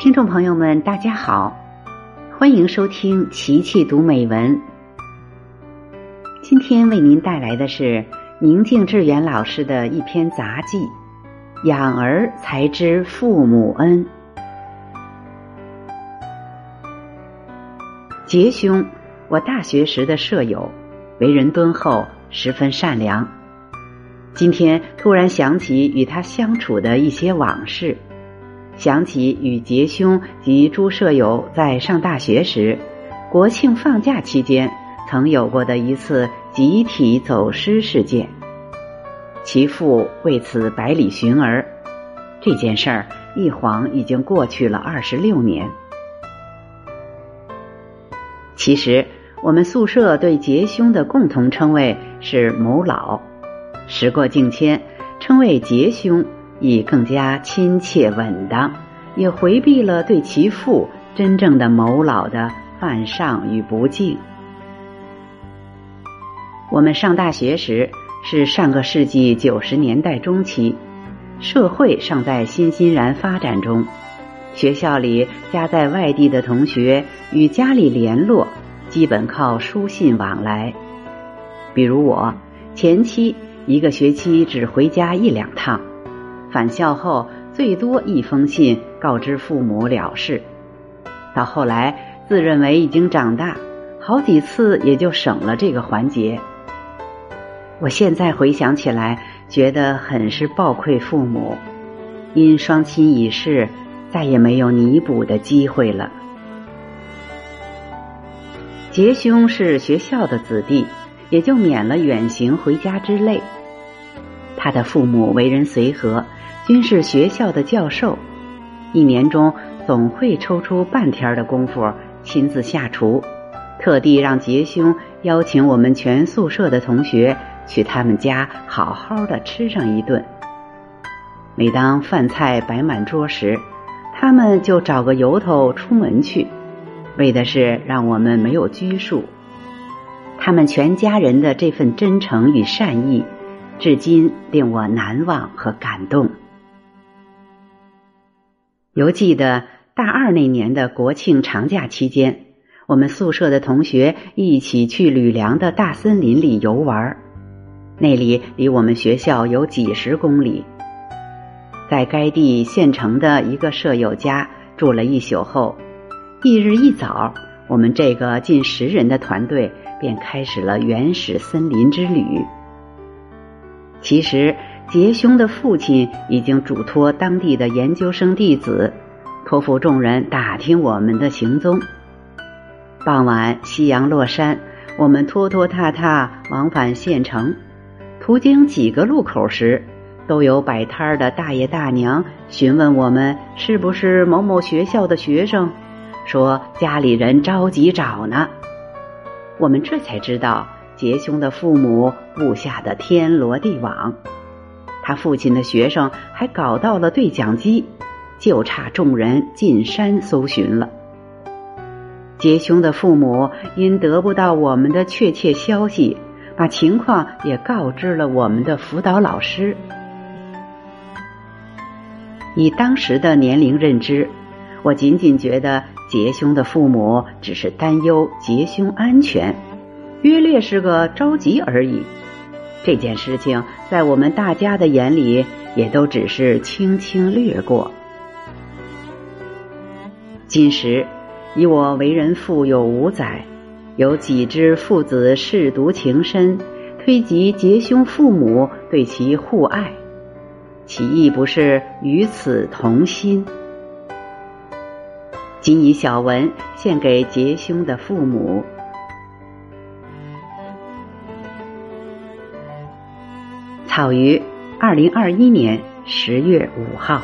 听众朋友们，大家好，欢迎收听《琪琪读美文》。今天为您带来的是宁静致远老师的一篇杂记《养儿才知父母恩》。杰兄，我大学时的舍友，为人敦厚，十分善良。今天突然想起与他相处的一些往事。想起与杰兄及诸舍友在上大学时，国庆放假期间曾有过的一次集体走失事件，其父为此百里寻儿。这件事儿一晃已经过去了二十六年。其实我们宿舍对杰兄的共同称谓是某老，时过境迁，称谓杰兄。以更加亲切稳当，也回避了对其父真正的某老的犯上与不敬。我们上大学时是上个世纪九十年代中期，社会尚在欣欣然发展中，学校里家在外地的同学与家里联络，基本靠书信往来。比如我前期一个学期只回家一两趟。返校后，最多一封信告知父母了事。到后来，自认为已经长大，好几次也就省了这个环节。我现在回想起来，觉得很是抱愧父母，因双亲已逝，再也没有弥补的机会了。杰兄是学校的子弟，也就免了远行回家之累。他的父母为人随和。均是学校的教授，一年中总会抽出半天的功夫亲自下厨，特地让杰兄邀请我们全宿舍的同学去他们家好好的吃上一顿。每当饭菜摆满桌时，他们就找个由头出门去，为的是让我们没有拘束。他们全家人的这份真诚与善意，至今令我难忘和感动。犹记得大二那年的国庆长假期间，我们宿舍的同学一起去吕梁的大森林里游玩。那里离我们学校有几十公里。在该地县城的一个舍友家住了一宿后，翌日一早，我们这个近十人的团队便开始了原始森林之旅。其实。杰兄的父亲已经嘱托当地的研究生弟子，托付众人打听我们的行踪。傍晚，夕阳落山，我们拖拖沓沓往返县城。途经几个路口时，都有摆摊的大爷大娘询问我们是不是某某学校的学生，说家里人着急找呢。我们这才知道，杰兄的父母布下的天罗地网。他父亲的学生还搞到了对讲机，就差众人进山搜寻了。杰兄的父母因得不到我们的确切消息，把情况也告知了我们的辅导老师。以当时的年龄认知，我仅仅觉得杰兄的父母只是担忧杰兄安全，约略是个着急而已。这件事情在我们大家的眼里，也都只是轻轻掠过。今时，以我为人父有五载，有几知父子舐犊情深，推及结兄父母对其互爱，其意不是与此同心。今以小文献给结兄的父母。草于二零二一年十月五号。